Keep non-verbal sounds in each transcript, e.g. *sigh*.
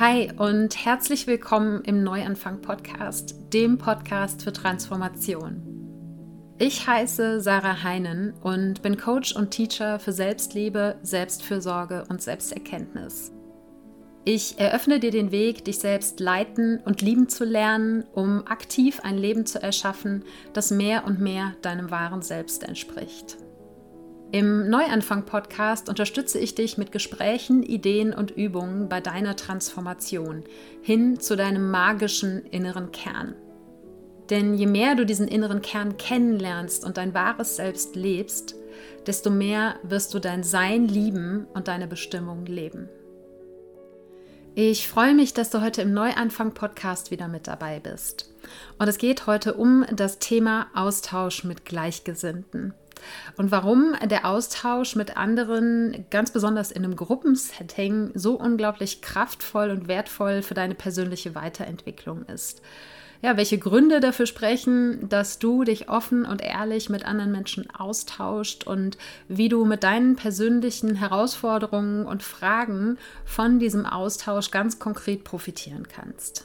Hi und herzlich willkommen im Neuanfang Podcast, dem Podcast für Transformation. Ich heiße Sarah Heinen und bin Coach und Teacher für Selbstliebe, Selbstfürsorge und Selbsterkenntnis. Ich eröffne dir den Weg, dich selbst leiten und lieben zu lernen, um aktiv ein Leben zu erschaffen, das mehr und mehr deinem wahren Selbst entspricht. Im Neuanfang-Podcast unterstütze ich dich mit Gesprächen, Ideen und Übungen bei deiner Transformation hin zu deinem magischen inneren Kern. Denn je mehr du diesen inneren Kern kennenlernst und dein wahres Selbst lebst, desto mehr wirst du dein Sein lieben und deine Bestimmung leben. Ich freue mich, dass du heute im Neuanfang-Podcast wieder mit dabei bist. Und es geht heute um das Thema Austausch mit Gleichgesinnten und warum der Austausch mit anderen, ganz besonders in einem Gruppensetting, so unglaublich kraftvoll und wertvoll für deine persönliche Weiterentwicklung ist. Ja, welche Gründe dafür sprechen, dass du dich offen und ehrlich mit anderen Menschen austauscht und wie du mit deinen persönlichen Herausforderungen und Fragen von diesem Austausch ganz konkret profitieren kannst.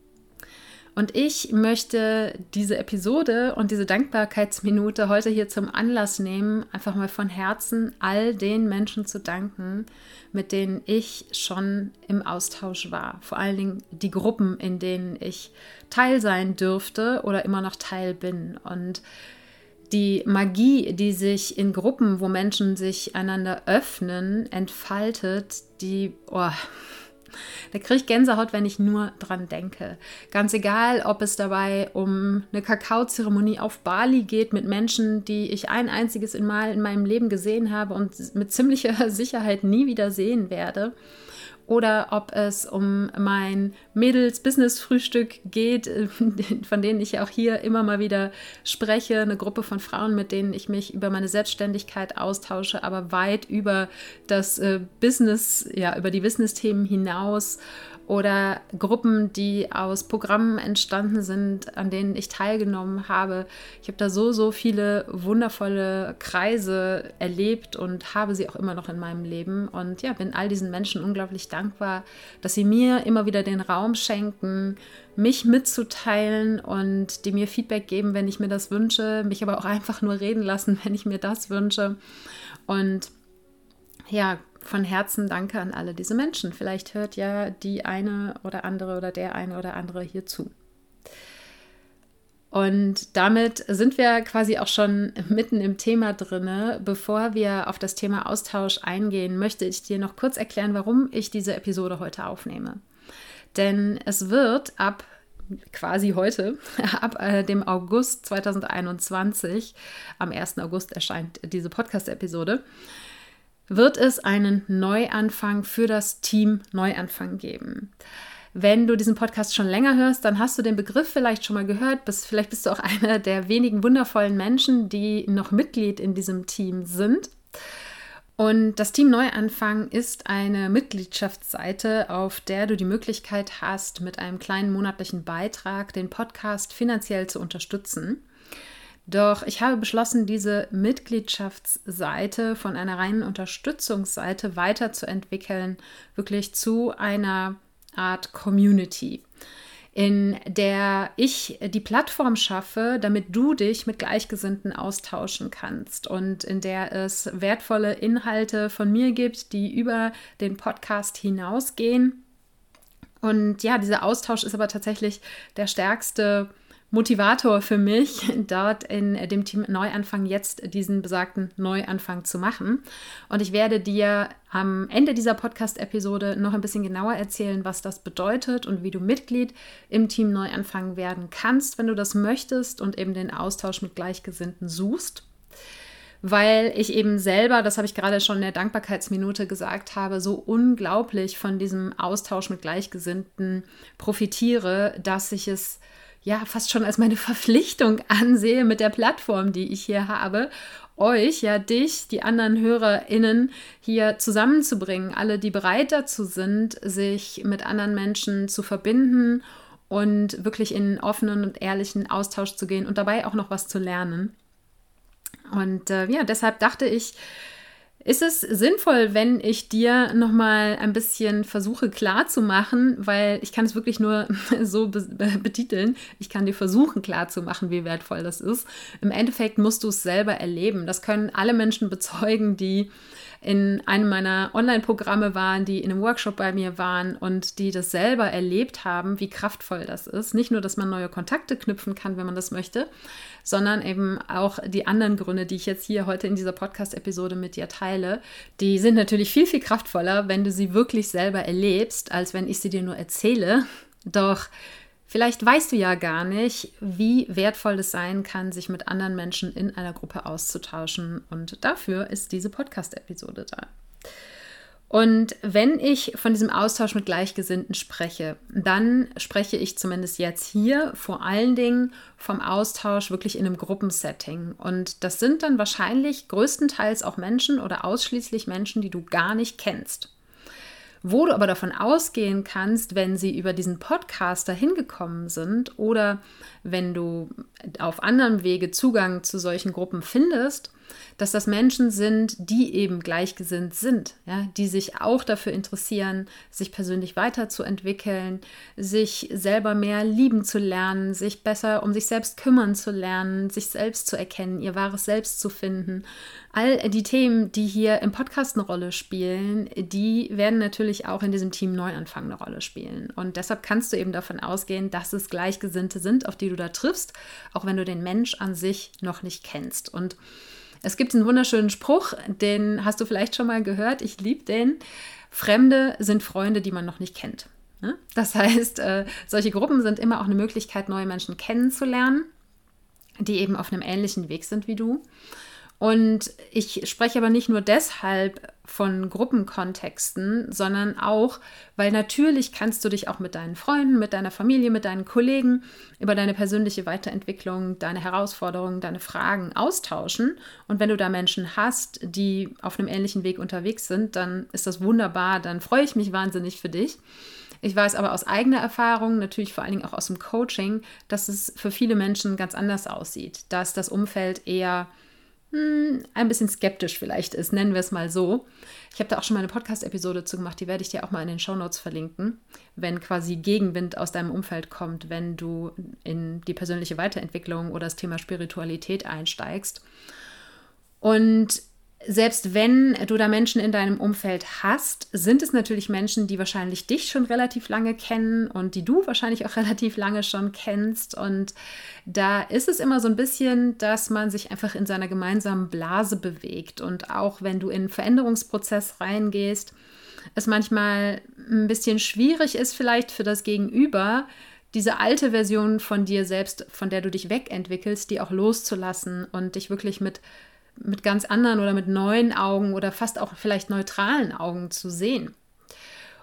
Und ich möchte diese Episode und diese Dankbarkeitsminute heute hier zum Anlass nehmen, einfach mal von Herzen all den Menschen zu danken, mit denen ich schon im Austausch war. Vor allen Dingen die Gruppen, in denen ich Teil sein dürfte oder immer noch Teil bin. Und die Magie, die sich in Gruppen, wo Menschen sich einander öffnen, entfaltet, die, oh, da kriege ich Gänsehaut, wenn ich nur dran denke. Ganz egal, ob es dabei um eine Kakaozeremonie auf Bali geht mit Menschen, die ich ein einziges Mal in meinem Leben gesehen habe und mit ziemlicher *laughs* Sicherheit nie wieder sehen werde oder ob es um mein Mädels-Business-Frühstück geht, *laughs* von denen ich auch hier immer mal wieder spreche, eine Gruppe von Frauen, mit denen ich mich über meine Selbstständigkeit austausche, aber weit über das äh, Business, ja, über die Business-Themen hinaus oder Gruppen, die aus Programmen entstanden sind, an denen ich teilgenommen habe. Ich habe da so, so viele wundervolle Kreise erlebt und habe sie auch immer noch in meinem Leben. Und ja, bin all diesen Menschen unglaublich dankbar, dass sie mir immer wieder den Raum schenken, mich mitzuteilen und die mir Feedback geben, wenn ich mir das wünsche, mich aber auch einfach nur reden lassen, *laughs* wenn ich mir das wünsche. Und ja, von Herzen danke an alle diese Menschen. Vielleicht hört ja die eine oder andere oder der eine oder andere hier zu. Und damit sind wir quasi auch schon mitten im Thema drinne. Bevor wir auf das Thema Austausch eingehen, möchte ich dir noch kurz erklären, warum ich diese Episode heute aufnehme. Denn es wird ab quasi heute, *laughs* ab äh, dem August 2021, am 1. August erscheint diese Podcast-Episode, wird es einen Neuanfang für das Team Neuanfang geben. Wenn du diesen Podcast schon länger hörst, dann hast du den Begriff vielleicht schon mal gehört. Bist, vielleicht bist du auch *laughs* einer der wenigen wundervollen Menschen, die noch Mitglied in diesem Team sind. Und das Team Neuanfang ist eine Mitgliedschaftsseite, auf der du die Möglichkeit hast, mit einem kleinen monatlichen Beitrag den Podcast finanziell zu unterstützen. Doch ich habe beschlossen, diese Mitgliedschaftsseite von einer reinen Unterstützungsseite weiterzuentwickeln, wirklich zu einer Art Community, in der ich die Plattform schaffe, damit du dich mit Gleichgesinnten austauschen kannst und in der es wertvolle Inhalte von mir gibt, die über den Podcast hinausgehen. Und ja, dieser Austausch ist aber tatsächlich der stärkste Motivator für mich, *laughs* dort in dem Team Neuanfang jetzt diesen besagten Neuanfang zu machen. Und ich werde dir am Ende dieser Podcast-Episode noch ein bisschen genauer erzählen, was das bedeutet und wie du Mitglied im Team Neuanfang werden kannst, wenn du das möchtest und eben den Austausch mit Gleichgesinnten suchst weil ich eben selber, das habe ich gerade schon in der Dankbarkeitsminute gesagt habe, so unglaublich von diesem Austausch mit Gleichgesinnten profitiere, dass ich es ja fast schon als meine Verpflichtung *laughs* ansehe mit der Plattform, die ich hier habe, euch, ja dich, die anderen HörerInnen hier zusammenzubringen, alle, die bereit dazu sind, sich mit anderen Menschen zu verbinden und wirklich in offenen und ehrlichen Austausch zu gehen und dabei auch noch was zu lernen. Und äh, ja, deshalb dachte ich, ist es sinnvoll, wenn ich dir nochmal ein bisschen versuche klarzumachen, weil ich kann es wirklich nur *laughs* so be betiteln, ich kann dir versuchen klarzumachen, wie wertvoll das ist. Im Endeffekt musst du es selber erleben. Das können alle Menschen bezeugen, die in einem meiner Online-Programme waren, die in einem Workshop bei mir waren und die das selber erlebt haben, wie kraftvoll das ist. Nicht nur, dass man neue Kontakte knüpfen kann, wenn man das möchte, sondern eben auch die anderen Gründe, die ich jetzt hier heute in dieser Podcast-Episode mit dir teile, die sind natürlich viel, viel kraftvoller, wenn du sie wirklich selber erlebst, als wenn ich sie dir nur erzähle. Doch Vielleicht weißt du ja gar nicht, wie wertvoll es sein kann, sich mit anderen Menschen in einer Gruppe auszutauschen. Und dafür ist diese Podcast-Episode da. Und wenn ich von diesem Austausch mit Gleichgesinnten spreche, dann spreche ich zumindest jetzt hier vor allen Dingen vom Austausch wirklich in einem Gruppensetting. Und das sind dann wahrscheinlich größtenteils auch Menschen oder ausschließlich Menschen, die du gar nicht kennst. Wo du aber davon ausgehen kannst, wenn sie über diesen Podcast dahin gekommen sind oder wenn du auf anderem Wege Zugang zu solchen Gruppen findest, dass das Menschen sind, die eben gleichgesinnt sind, ja, die sich auch dafür interessieren, sich persönlich weiterzuentwickeln, sich selber mehr lieben zu lernen, sich besser um sich selbst kümmern zu lernen, sich selbst zu erkennen, ihr wahres Selbst zu finden. All die Themen, die hier im Podcast eine Rolle spielen, die werden natürlich auch in diesem Team Neuanfang eine Rolle spielen. Und deshalb kannst du eben davon ausgehen, dass es Gleichgesinnte sind, auf die du da triffst, auch wenn du den Mensch an sich noch nicht kennst. Und es gibt einen wunderschönen Spruch, den hast du vielleicht schon mal gehört. Ich liebe den. Fremde sind Freunde, die man noch nicht kennt. Ne? Das heißt, äh, solche Gruppen sind immer auch eine Möglichkeit, neue Menschen kennenzulernen, die eben auf einem ähnlichen Weg sind wie du. Und ich spreche aber nicht nur deshalb von Gruppenkontexten, sondern auch, weil natürlich kannst du dich auch mit deinen Freunden, mit deiner Familie, mit deinen Kollegen über deine persönliche Weiterentwicklung, deine Herausforderungen, deine Fragen austauschen. Und wenn du da Menschen hast, die auf einem ähnlichen Weg unterwegs sind, dann ist das wunderbar, dann freue ich mich wahnsinnig für dich. Ich weiß aber aus eigener Erfahrung, natürlich vor allen Dingen auch aus dem Coaching, dass es für viele Menschen ganz anders aussieht, dass das Umfeld eher hm, ein bisschen skeptisch vielleicht ist, nennen wir es mal so. Ich habe da auch schon mal eine Podcast-Episode zu gemacht, die werde ich dir auch mal in den Show Notes verlinken, wenn quasi Gegenwind aus deinem Umfeld kommt, wenn du in die persönliche Weiterentwicklung oder das Thema Spiritualität einsteigst. Und selbst wenn du da Menschen in deinem Umfeld hast, sind es natürlich Menschen, die wahrscheinlich dich schon relativ lange kennen und die du wahrscheinlich auch *laughs* relativ lange schon kennst. Und da ist es immer so ein bisschen, dass man sich einfach in seiner gemeinsamen Blase bewegt. Und auch wenn du in einen Veränderungsprozess reingehst, es manchmal ein bisschen schwierig ist, vielleicht für das Gegenüber, diese alte Version von dir selbst, von der du dich wegentwickelst, die auch loszulassen und dich wirklich mit mit ganz anderen oder mit neuen Augen oder fast auch vielleicht neutralen Augen zu sehen.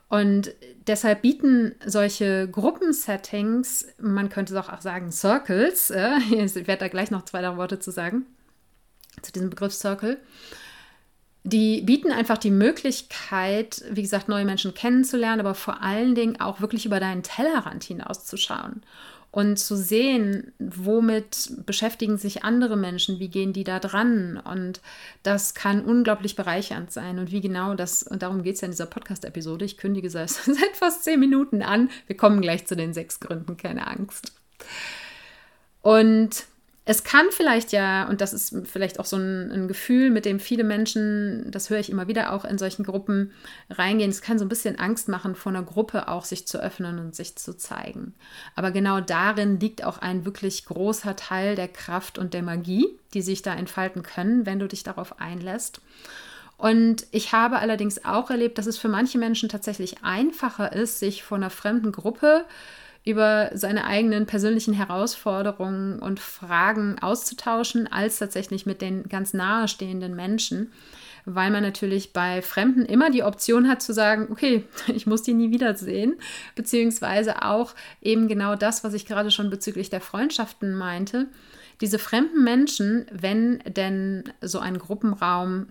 Und deshalb bieten solche Gruppensettings, man könnte es auch sagen Circles, äh, *laughs* ich werde da gleich noch zwei Worte zu sagen, zu diesem Begriff Circle, die bieten einfach die Möglichkeit, wie gesagt, neue Menschen kennenzulernen, aber vor allen Dingen auch wirklich über deinen Tellerrand hinauszuschauen und zu sehen, womit beschäftigen sich andere Menschen, wie gehen die da dran. Und das kann unglaublich bereichernd sein. Und wie genau das, und darum geht es ja in dieser Podcast-Episode, ich kündige seit, *laughs* seit fast zehn Minuten an. Wir kommen gleich zu den sechs Gründen, keine Angst. Und es kann vielleicht ja, und das ist vielleicht auch so ein, ein, Gefühl, mit dem viele Menschen, das höre ich immer wieder auch in solchen Gruppen reingehen, es kann so ein bisschen Angst machen, vor einer Gruppe auch sich zu öffnen und sich zu zeigen. Aber genau darin liegt auch ein wirklich großer Teil der Kraft und der Magie, die sich da entfalten können, wenn du dich darauf einlässt. Und ich habe allerdings auch erlebt, dass es für manche Menschen tatsächlich einfacher ist, sich vor einer fremden Gruppe äh, über seine eigenen persönlichen Herausforderungen und Fragen auszutauschen, als tatsächlich mit den ganz nahestehenden Menschen, weil man natürlich bei Fremden immer die Option hat zu sagen, okay, *laughs* ich muss die nie wiedersehen, beziehungsweise auch eben genau das, was ich gerade schon bezüglich der Freundschaften meinte. Diese fremden Menschen, wenn denn so ein Gruppenraum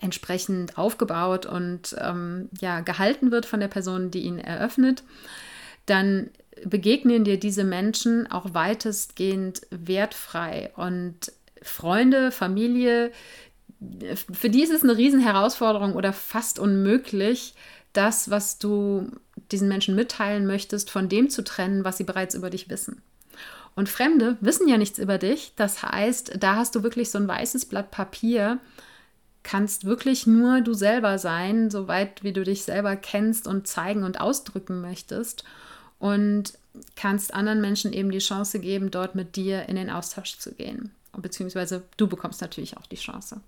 entsprechend aufgebaut und ähm, ja, gehalten wird von der Person, die ihn eröffnet, dann begegnen dir diese Menschen auch weitestgehend wertfrei. Und Freunde, Familie, für die ist es eine Riesenherausforderung oder fast unmöglich, das, was du diesen Menschen mitteilen möchtest, von dem zu trennen, was sie bereits über dich wissen. Und Fremde wissen ja nichts über dich. Das heißt, da hast du wirklich so ein weißes Blatt Papier, kannst wirklich nur du selber sein, soweit wie du dich selber kennst und zeigen und ausdrücken möchtest. Und kannst anderen Menschen eben die Chance geben, dort mit dir in den Austausch zu gehen. Beziehungsweise du bekommst natürlich auch die Chance.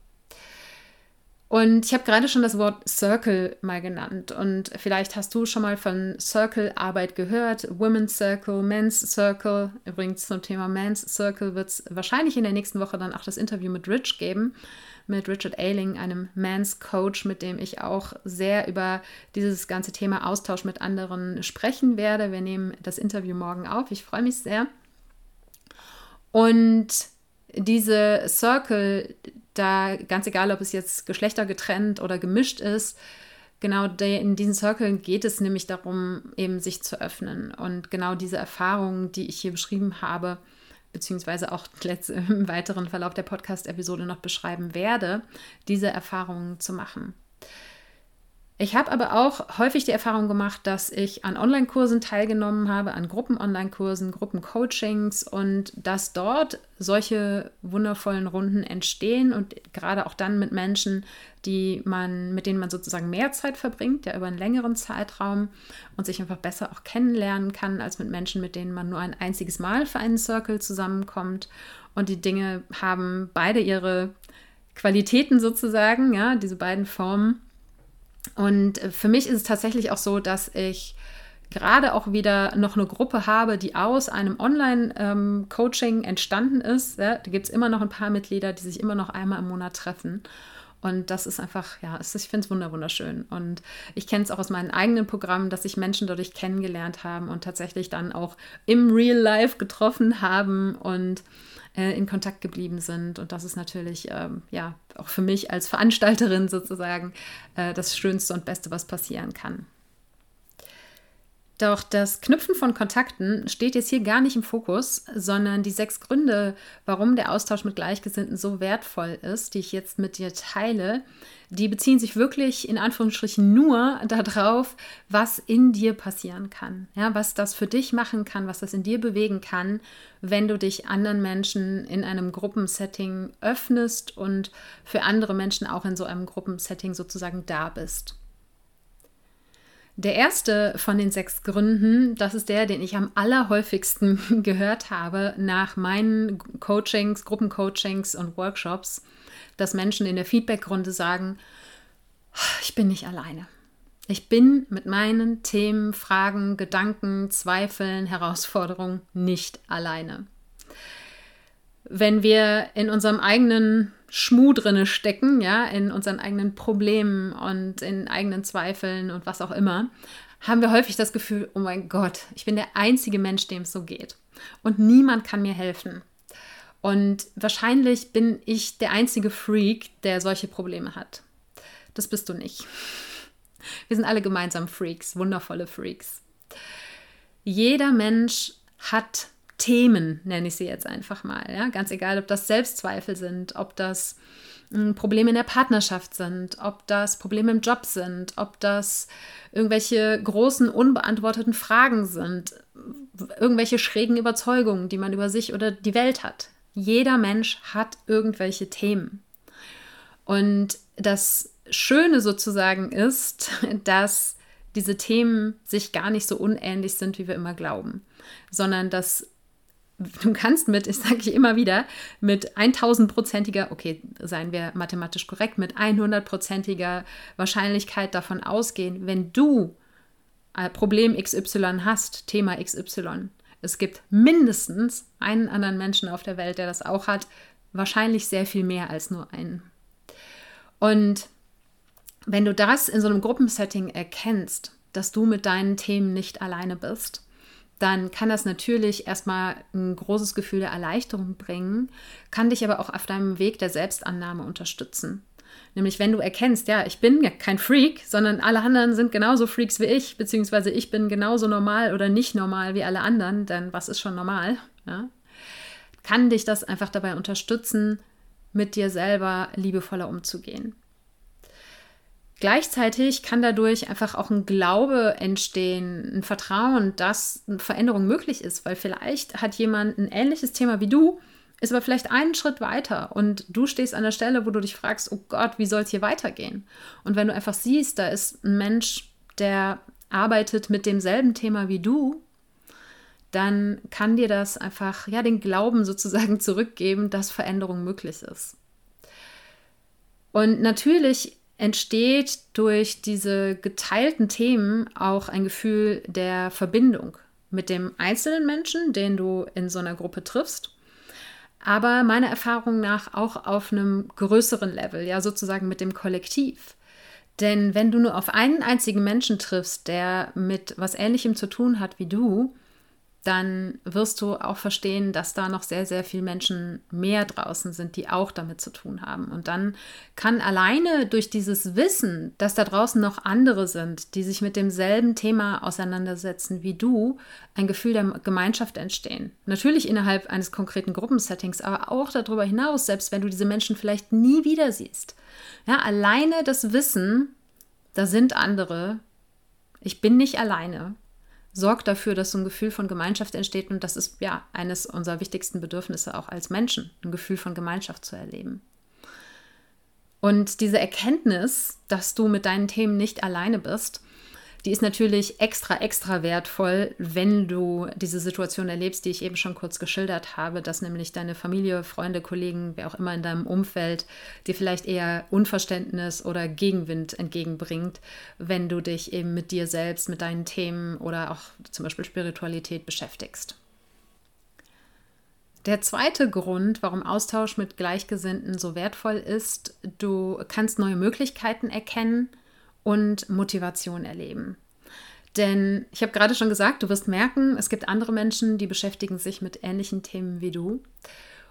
Und ich habe gerade schon das Wort Circle mal genannt. Und vielleicht hast du schon mal von Circle-Arbeit gehört. Women's Circle, Men's Circle. Übrigens zum Thema Men's Circle wird es wahrscheinlich in der nächsten Woche dann auch das Interview mit Rich geben mit Richard Ailing, einem Mans Coach, mit dem ich auch sehr über dieses ganze Thema Austausch mit anderen sprechen werde. Wir nehmen das Interview morgen auf. Ich freue mich sehr. Und diese Circle, da ganz egal, ob es jetzt geschlechtergetrennt oder gemischt ist, genau in diesen Circle geht es nämlich darum, eben sich zu öffnen. Und genau diese Erfahrungen, die ich hier beschrieben habe, beziehungsweise auch *laughs* im weiteren Verlauf der Podcast-Episode noch beschreiben werde, diese Erfahrungen zu machen. Ich habe aber auch häufig die Erfahrung gemacht, dass ich an Online-Kursen teilgenommen habe, an Gruppen-Online-Kursen, Gruppen-Coachings und dass dort solche wundervollen Runden entstehen und gerade auch dann mit Menschen, die man, mit denen man sozusagen mehr Zeit verbringt, ja über einen längeren Zeitraum und sich einfach besser auch kennenlernen kann, als mit Menschen, mit denen man nur ein einziges Mal für einen Circle zusammenkommt. Und die Dinge haben beide ihre Qualitäten sozusagen, ja, diese beiden Formen. Und äh, für mich ist es tatsächlich auch so, dass ich gerade auch wieder noch eine Gruppe habe, die aus einem Online-Coaching ähm, entstanden ist. Ja, da gibt es immer noch ein paar Mitglieder, die sich immer noch einmal im Monat treffen. Und das ist einfach, ja, ich finde es wunderschön. Und ich kenne es auch aus meinen eigenen Programmen, dass sich Menschen dadurch kennengelernt haben und tatsächlich dann auch im Real Life getroffen haben und äh, in Kontakt geblieben sind. Und das ist natürlich, ähm, ja, auch für mich als Veranstalterin sozusagen äh, das Schönste und Beste, was passieren kann. Doch das Knüpfen von Kontakten steht jetzt hier gar nicht im Fokus, sondern die sechs Gründe, warum der Austausch mit Gleichgesinnten so wertvoll ist, die ich jetzt mit dir teile, die beziehen sich wirklich in Anführungsstrichen nur darauf, was in dir passieren kann. Ja, was das für dich machen kann, was das in dir bewegen kann, wenn du dich anderen Menschen in einem Gruppensetting öffnest und für andere Menschen auch in so einem Gruppensetting sozusagen da bist. Der erste von den sechs Gründen, das ist der, den ich am allerhäufigsten *laughs* gehört habe nach meinen Coachings, Gruppencoachings und Workshops, dass Menschen in der Feedbackrunde sagen, ich bin nicht alleine. Ich bin mit meinen Themen, Fragen, Gedanken, Zweifeln, Herausforderungen nicht alleine. Wenn wir in unserem eigenen Schmuh drinne stecken, ja, in unseren eigenen Problemen und in eigenen Zweifeln und was auch immer, haben wir häufig das Gefühl, oh mein Gott, ich bin der einzige Mensch, dem es so geht. Und niemand kann mir helfen. Und wahrscheinlich bin ich der einzige Freak, der solche Probleme hat. Das bist du nicht. Wir sind alle gemeinsam Freaks, wundervolle Freaks. Jeder Mensch hat Themen, nenne ich sie jetzt einfach mal. Ja? Ganz egal, ob das Selbstzweifel sind, ob das hm, Probleme in der Partnerschaft sind, ob das Probleme im Job sind, ob das irgendwelche großen unbeantworteten Fragen sind, irgendwelche schrägen Überzeugungen, die man über sich oder die Welt hat. Jeder Mensch hat irgendwelche Themen. Und das Schöne sozusagen ist, *laughs* dass diese Themen sich gar nicht so unähnlich sind, wie wir immer glauben, sondern dass du kannst mit, ich sage ich immer wieder, mit 1000-prozentiger, okay, seien wir mathematisch korrekt, mit 100-prozentiger Wahrscheinlichkeit davon ausgehen, wenn du Problem XY hast, Thema XY, es gibt mindestens einen anderen Menschen auf der Welt, der das auch hat, wahrscheinlich sehr viel mehr als nur einen. Und wenn du das in so einem Gruppensetting erkennst, dass du mit deinen Themen nicht alleine bist, dann kann das natürlich erstmal ein großes Gefühl der Erleichterung bringen, kann dich aber auch auf deinem Weg der Selbstannahme unterstützen. Nämlich wenn du erkennst, ja, ich bin kein Freak, sondern alle anderen sind genauso Freaks wie ich, beziehungsweise ich bin genauso normal oder nicht normal wie alle anderen, denn was ist schon normal? Ja? Kann dich das einfach dabei unterstützen, mit dir selber liebevoller umzugehen. Gleichzeitig kann dadurch einfach auch ein Glaube entstehen, ein Vertrauen, dass eine Veränderung möglich ist, weil vielleicht hat jemand ein ähnliches Thema wie du, ist aber vielleicht einen Schritt weiter und du stehst an der Stelle, wo du dich fragst, oh Gott, wie soll es hier weitergehen? Und wenn du einfach siehst, da ist ein Mensch, der arbeitet mit demselben Thema wie du, dann kann dir das einfach ja den Glauben sozusagen *laughs* zurückgeben, dass Veränderung möglich ist. Und natürlich entsteht durch diese geteilten Themen auch ein Gefühl der Verbindung mit dem einzelnen Menschen, den du in so einer Gruppe triffst, aber meiner Erfahrung nach auch auf einem größeren Level, ja sozusagen mit dem Kollektiv. Denn wenn du nur auf einen einzigen Menschen triffst, der mit was Ähnlichem zu tun hat wie du, dann wirst du auch verstehen, dass da noch sehr, sehr viele Menschen mehr draußen sind, die auch damit zu tun haben. Und dann kann alleine durch dieses Wissen, dass da draußen noch andere sind, die sich mit demselben Thema auseinandersetzen wie du, ein Gefühl der Gemeinschaft entstehen. Natürlich innerhalb eines konkreten Gruppensettings, aber auch darüber hinaus, selbst wenn du diese Menschen vielleicht nie wieder siehst. Ja, alleine das Wissen, da sind andere, ich bin nicht alleine, sorgt dafür, dass so ein Gefühl von Gemeinschaft entsteht. Und das ist ja eines unserer wichtigsten Bedürfnisse auch als Menschen, ein Gefühl von Gemeinschaft zu erleben. Und diese Erkenntnis, dass du mit deinen Themen nicht alleine bist, die ist natürlich extra, extra wertvoll, wenn du diese Situation erlebst, die ich eben schon kurz geschildert habe, dass nämlich deine Familie, Freunde, Kollegen, wer auch immer in deinem Umfeld dir vielleicht eher Unverständnis oder Gegenwind entgegenbringt, wenn du dich eben mit dir selbst, mit deinen Themen oder auch zum Beispiel Spiritualität beschäftigst. Der zweite Grund, warum Austausch mit Gleichgesinnten so wertvoll ist, du kannst neue Möglichkeiten erkennen und Motivation erleben. Denn ich habe gerade schon gesagt, du wirst merken, es gibt andere Menschen, die beschäftigen sich mit ähnlichen Themen wie du.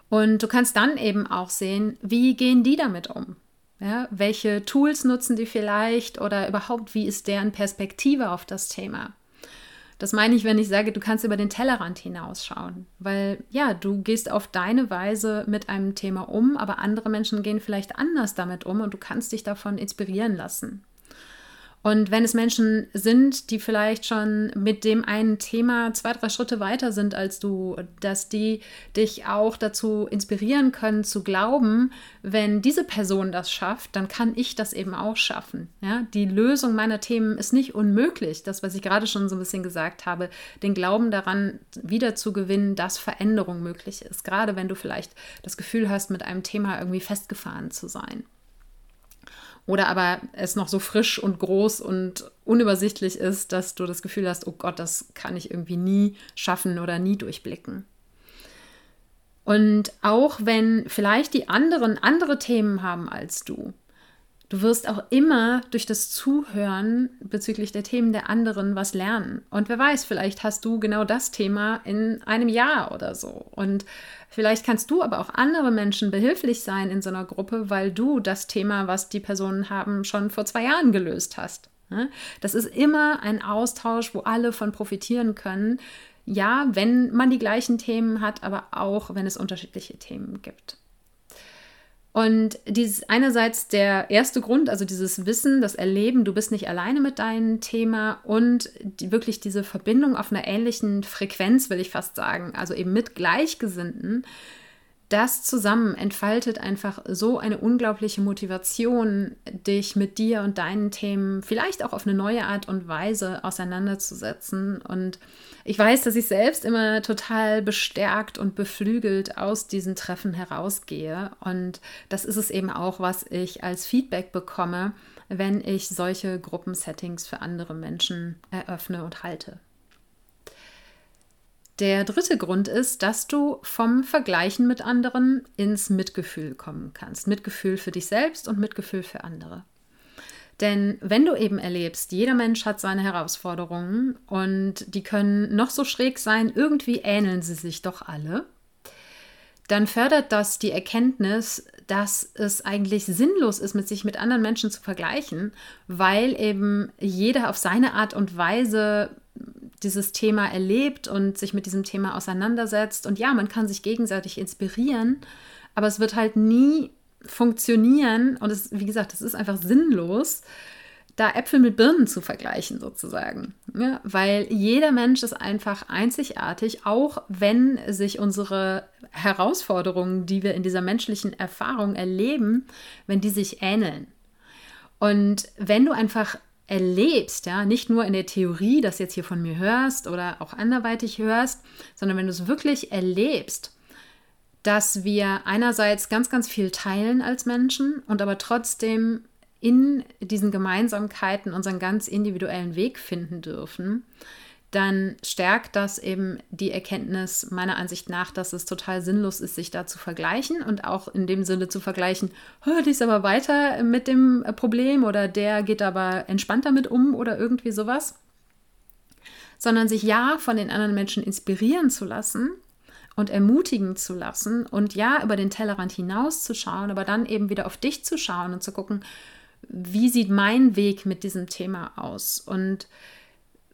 Und du kannst dann eben auch sehen, wie gehen die damit um? Ja, welche Tools nutzen die vielleicht oder überhaupt, wie ist deren Perspektive auf das Thema? Das meine ich, wenn ich sage, du kannst über den Tellerrand hinausschauen, weil ja, du gehst auf deine Weise mit einem Thema um, aber andere Menschen gehen vielleicht anders damit um und du kannst dich davon inspirieren lassen. Und wenn es Menschen sind, die vielleicht schon mit dem einen Thema zwei, drei Schritte weiter sind als du, dass die dich auch dazu inspirieren können zu glauben, wenn diese Person das schafft, dann kann ich das eben auch schaffen. Ja? Die Lösung meiner Themen ist nicht unmöglich. Das, was ich gerade schon so ein bisschen gesagt habe, den Glauben daran wieder zu gewinnen, dass Veränderung möglich ist. Gerade wenn du vielleicht das Gefühl hast, mit einem Thema irgendwie festgefahren zu sein. Oder aber es noch so frisch und groß und unübersichtlich ist, dass du das Gefühl hast, oh Gott, das kann ich irgendwie nie schaffen oder nie durchblicken. Und auch wenn vielleicht die anderen andere Themen haben als du, Du wirst auch immer durch das Zuhören bezüglich der Themen der anderen was lernen. Und wer weiß, vielleicht hast du genau das Thema in einem Jahr oder so. Und vielleicht kannst du aber auch andere Menschen behilflich sein in so einer Gruppe, weil du das Thema, was die Personen haben, schon vor zwei Jahren gelöst hast. Ne? Das ist immer ein Austausch, wo alle von profitieren können. Ja, wenn man die gleichen Themen hat, aber auch wenn es unterschiedliche Themen gibt. Und dieses einerseits der erste Grund, also dieses Wissen, das Erleben, du bist nicht alleine mit deinem Thema und die, wirklich diese Verbindung auf einer ähnlichen Frequenz, will ich fast sagen, also eben mit Gleichgesinnten, das zusammen entfaltet einfach so eine unglaubliche Motivation, dich mit dir und deinen Themen vielleicht auch auf eine neue Art und Weise auseinanderzusetzen. Und ich weiß, dass ich selbst immer total bestärkt und beflügelt aus diesen Treffen herausgehe. Und das ist es eben auch, was ich als Feedback bekomme, wenn ich solche Gruppensettings für andere Menschen eröffne und halte. Der dritte Grund ist, dass du vom Vergleichen mit anderen ins Mitgefühl kommen kannst. Mitgefühl für dich selbst und Mitgefühl für andere. Denn wenn du eben erlebst, jeder Mensch hat seine Herausforderungen und die können noch so schräg sein, irgendwie ähneln sie sich doch alle, dann fördert das die Erkenntnis, dass es eigentlich sinnlos ist, mit sich mit anderen Menschen zu vergleichen, weil eben jeder auf seine Art und Weise dieses Thema erlebt und sich mit diesem Thema auseinandersetzt. Und ja, man kann sich gegenseitig inspirieren, aber es wird halt nie funktionieren und es, wie gesagt, es ist einfach sinnlos, da Äpfel mit Birnen zu vergleichen sozusagen. Ja, weil jeder Mensch ist einfach einzigartig, auch wenn sich unsere Herausforderungen, die wir in dieser menschlichen Erfahrung erleben, wenn die sich ähneln. Und wenn du einfach erlebst, ja, nicht nur in der Theorie, das jetzt hier von mir hörst oder auch anderweitig hörst, sondern wenn du es wirklich erlebst, dass wir einerseits ganz, ganz viel teilen als Menschen und aber trotzdem in diesen Gemeinsamkeiten unseren ganz individuellen Weg finden dürfen, dann stärkt das eben die Erkenntnis meiner Ansicht nach, dass es total sinnlos ist, sich da zu vergleichen und auch in dem Sinne zu vergleichen, die ist aber weiter mit dem Problem oder der geht aber entspannt damit um oder irgendwie sowas, sondern sich ja von den anderen Menschen inspirieren zu lassen und ermutigen zu lassen und ja über den Tellerrand hinauszuschauen, aber dann eben wieder auf dich zu schauen und zu gucken, wie sieht mein Weg mit diesem Thema aus? Und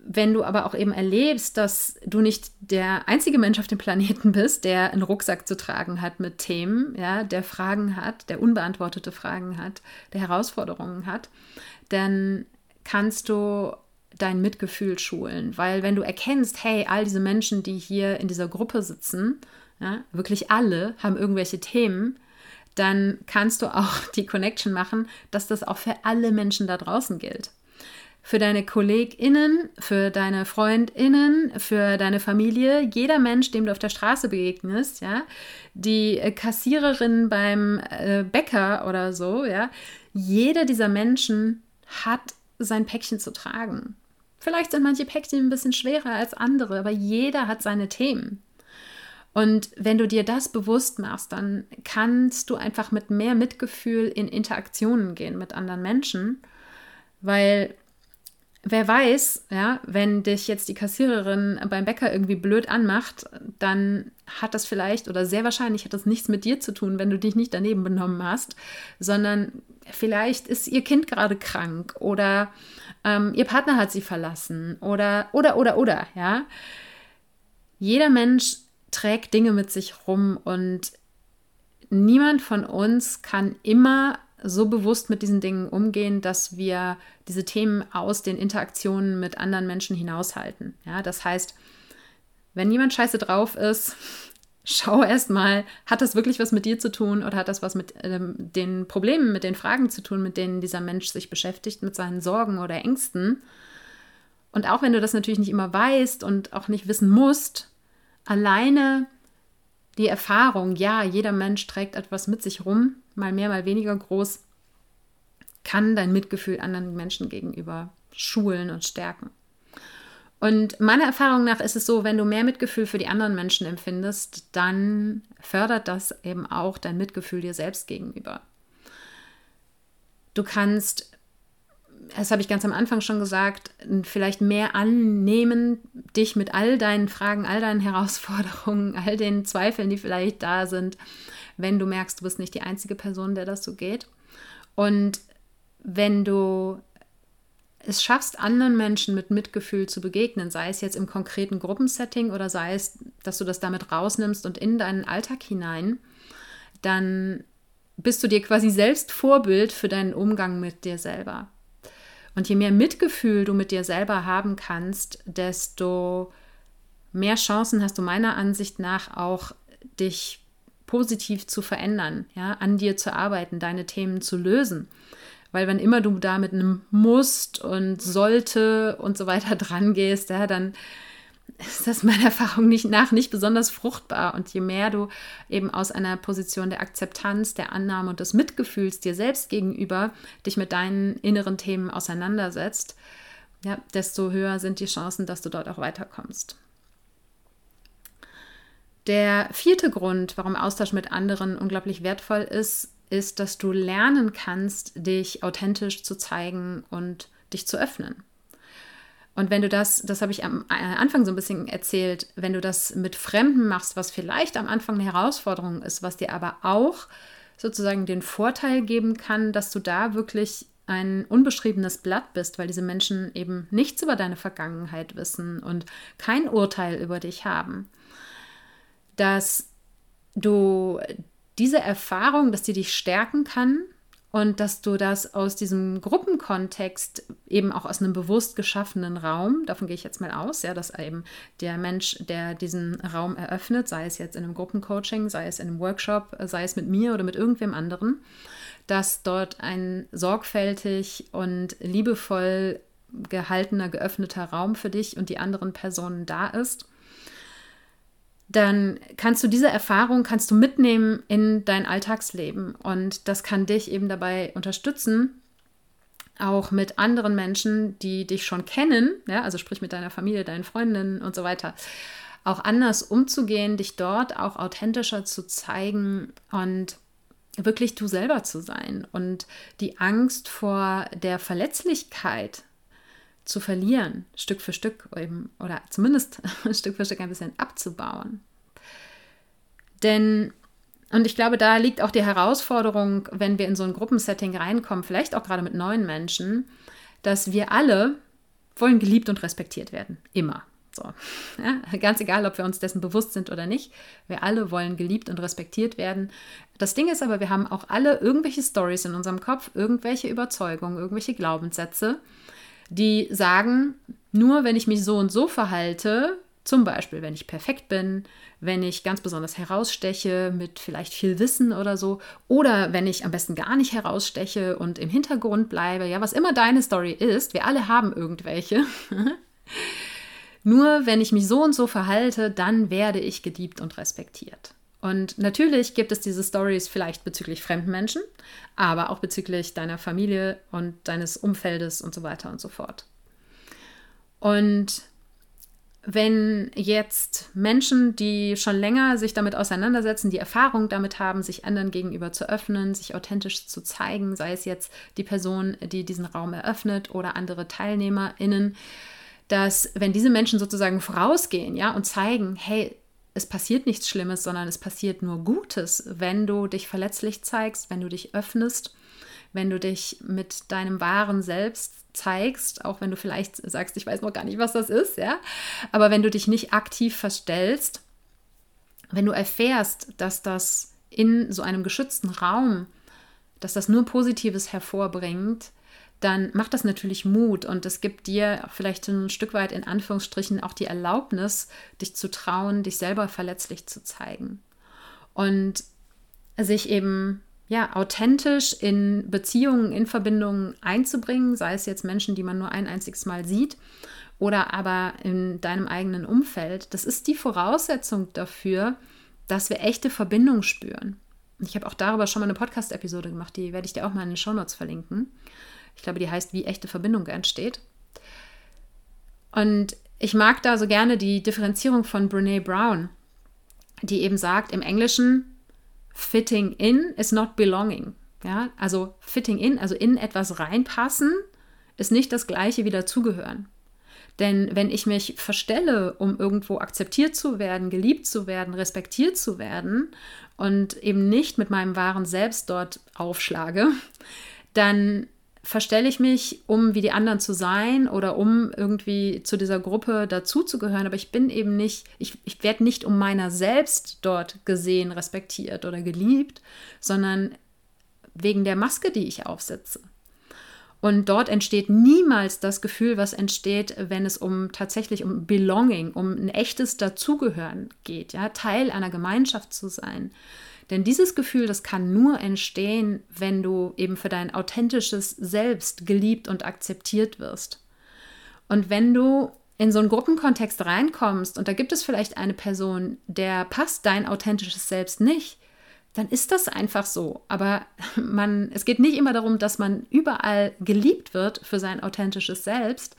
wenn du aber auch eben erlebst, dass du nicht der einzige Mensch auf dem Planeten bist, der einen Rucksack zu tragen hat mit Themen, ja, der Fragen hat, der unbeantwortete Fragen hat, der Herausforderungen hat, dann kannst du dein Mitgefühl schulen. Weil wenn du erkennst, hey, all diese Menschen, die hier in dieser Gruppe sitzen, ja, wirklich alle haben irgendwelche Themen, dann kannst du auch *laughs* die Connection machen, dass das auch für alle Menschen da draußen gilt für deine KollegInnen, für deine FreundInnen, für deine Familie, jeder Mensch, dem du auf der Straße begegnest, ja, die Kassiererin beim äh, Bäcker oder so, ja, jeder dieser Menschen hat sein Päckchen zu tragen. Vielleicht sind manche Päckchen ein bisschen schwerer als andere, aber jeder hat seine Themen. Und wenn du dir das bewusst machst, dann kannst du einfach mit mehr Mitgefühl in Interaktionen gehen mit anderen Menschen, weil wer weiß, ja, wenn dich jetzt die Kassiererin beim Bäcker irgendwie blöd anmacht, dann hat das vielleicht oder sehr wahrscheinlich hat das nichts mit dir zu tun, wenn du dich nicht daneben benommen hast, sondern vielleicht ist ihr Kind gerade krank oder ähm, ihr Partner hat sie verlassen oder, oder, oder, oder, ja. Jeder Mensch trägt Dinge mit sich rum und niemand von uns kann immer so bewusst mit diesen Dingen umgehen, dass wir diese Themen aus den Interaktionen mit anderen Menschen hinaushalten. Ja, das heißt, wenn jemand scheiße drauf ist, *laughs* schau erstmal, hat das wirklich was mit dir zu tun oder hat das was mit ähm, den Problemen, mit den Fragen zu tun, mit denen dieser Mensch sich beschäftigt, mit seinen Sorgen oder Ängsten. Und auch wenn du das natürlich nicht immer weißt und auch nicht wissen musst, alleine die Erfahrung, ja, jeder Mensch trägt etwas mit sich rum, mal mehr, mal weniger groß, kann dein Mitgefühl anderen Menschen gegenüber schulen und stärken. Und meiner Erfahrung nach ist es so, wenn du mehr Mitgefühl für die anderen Menschen empfindest, dann fördert das eben auch dein Mitgefühl dir selbst gegenüber. Du kannst das habe ich ganz am Anfang schon gesagt, vielleicht mehr annehmen, dich mit all deinen Fragen, all deinen Herausforderungen, all den Zweifeln, die vielleicht da sind, wenn du merkst, du bist nicht die einzige Person, der das so geht. Und wenn du es schaffst, anderen Menschen mit Mitgefühl zu begegnen, sei es jetzt im konkreten Gruppensetting oder sei es, dass du das damit rausnimmst und in deinen Alltag hinein, dann bist du dir quasi selbst Vorbild für deinen Umgang mit dir selber. Und je mehr Mitgefühl du mit dir selber haben kannst, desto mehr Chancen hast du meiner Ansicht nach auch, dich positiv zu verändern, ja, an dir zu arbeiten, deine Themen zu lösen. Weil wenn immer du da mit einem Musst und sollte und so weiter *laughs* dran gehst, ja, dann ist das meiner Erfahrung nicht, nach nicht besonders fruchtbar. Und je mehr du eben aus einer Position der Akzeptanz, der Annahme und des Mitgefühls dir selbst gegenüber dich mit deinen inneren Themen auseinandersetzt, ja, desto höher sind die Chancen, dass du dort auch weiterkommst. Der vierte Grund, warum Austausch mit anderen unglaublich wertvoll ist, ist, dass du lernen kannst, dich authentisch zu zeigen und dich zu öffnen. Und wenn du das, das habe ich am äh, Anfang so ein bisschen erzählt, wenn du das mit Fremden machst, was vielleicht am Anfang eine Herausforderung ist, was dir aber auch sozusagen den Vorteil geben kann, dass du da wirklich ein unbeschriebenes Blatt bist, weil diese Menschen eben nichts über deine Vergangenheit wissen und kein Urteil über dich haben, dass du diese Erfahrung, dass die dich stärken kann und dass du das aus diesem Gruppenkontext eben auch aus einem bewusst geschaffenen Raum, davon gehe ich jetzt mal aus, ja, dass eben der Mensch, der diesen Raum eröffnet, sei es jetzt in einem Gruppencoaching, sei es in einem Workshop, sei es mit mir oder mit irgendwem anderen, dass dort ein sorgfältig und liebevoll gehaltener, geöffneter Raum für dich und die anderen Personen da ist dann kannst du diese Erfahrung kannst du mitnehmen in dein Alltagsleben. Und das kann dich eben dabei unterstützen, auch mit anderen Menschen, die dich schon kennen, ja, also sprich mit deiner Familie, deinen Freundinnen und so weiter, auch anders umzugehen, dich dort auch authentischer zu zeigen und wirklich du selber zu sein. Und die Angst vor der Verletzlichkeit zu verlieren, Stück für Stück eben, oder zumindest *laughs* Stück für Stück ein bisschen abzubauen. Denn, und ich glaube, da liegt auch die Herausforderung, wenn wir in so ein Gruppensetting reinkommen, vielleicht auch gerade mit neuen Menschen, dass wir alle wollen geliebt und respektiert werden. Immer. So. *laughs* Ja, ganz egal, ob wir uns dessen bewusst sind oder nicht. Wir alle wollen geliebt und respektiert werden. Das Ding ist aber, wir haben auch alle irgendwelche Stories in unserem Kopf, irgendwelche Überzeugungen, irgendwelche Glaubenssätze, die sagen, nur wenn ich mich so und so verhalte, zum Beispiel, wenn ich perfekt bin, wenn ich ganz besonders heraussteche mit vielleicht viel Wissen oder so, oder wenn ich am besten gar nicht heraussteche und im Hintergrund bleibe, ja, was immer deine Story ist, wir alle haben irgendwelche. *laughs* Nur wenn ich mich so und so verhalte, dann werde ich geliebt und respektiert. Und natürlich gibt es diese Stories vielleicht bezüglich fremden Menschen, aber auch bezüglich deiner Familie und deines Umfeldes und so weiter und so fort. Und wenn jetzt Menschen, die schon länger sich damit auseinandersetzen, die Erfahrung damit haben, sich anderen gegenüber zu öffnen, sich authentisch zu zeigen, sei es jetzt die Person, die diesen Raum eröffnet oder andere TeilnehmerInnen, dass wenn diese Menschen sozusagen vorausgehen, ja, und zeigen, hey, es passiert nichts Schlimmes, sondern es passiert nur Gutes, wenn du dich verletzlich zeigst, wenn du dich öffnest, wenn du dich mit deinem wahren Selbst zeigst, auch wenn du vielleicht sagst, ich weiß noch gar nicht, was das ist, ja, aber wenn du dich nicht aktiv verstellst, wenn du erfährst, dass das in so einem geschützten Raum, dass das nur Positives hervorbringt, dann macht das natürlich Mut und es gibt dir vielleicht ein Stück weit in Anführungsstrichen auch die Erlaubnis, dich zu trauen, dich selber verletzlich zu zeigen und sich eben ja authentisch in Beziehungen, in Verbindungen einzubringen, sei es jetzt Menschen, die man nur ein einziges Mal sieht oder aber in deinem eigenen Umfeld. Das ist die Voraussetzung dafür, dass wir echte Verbindung spüren. Ich habe auch darüber schon mal eine Podcast-Episode gemacht, die werde ich dir auch mal in den Shownotes verlinken. Ich glaube, die heißt, wie echte Verbindung entsteht. Und ich mag da so gerne die Differenzierung von Brene Brown, die eben sagt, im Englischen, fitting in is not belonging. Ja, also fitting in, also in etwas reinpassen, ist nicht das gleiche wie dazugehören. Denn wenn ich mich verstelle, um irgendwo akzeptiert zu werden, geliebt zu werden, respektiert zu werden und eben nicht mit meinem wahren Selbst dort aufschlage, dann verstelle ich mich, um wie die anderen zu sein oder um irgendwie zu dieser Gruppe dazuzugehören, aber ich bin eben nicht, ich, ich werde nicht um meiner selbst dort gesehen, respektiert oder geliebt, sondern wegen der Maske, die ich aufsetze. Und dort entsteht niemals das Gefühl, was entsteht, wenn es um tatsächlich um Belonging, um ein echtes Dazugehören geht, ja, Teil einer Gemeinschaft zu sein. Denn dieses Gefühl, das kann nur entstehen, wenn du eben für dein authentisches Selbst geliebt und akzeptiert wirst. Und wenn du in so einen Gruppenkontext reinkommst und da gibt es vielleicht eine Person, der passt dein authentisches Selbst nicht, dann ist das einfach so. Aber *laughs* man, es geht nicht immer darum, dass man überall geliebt wird für sein authentisches Selbst,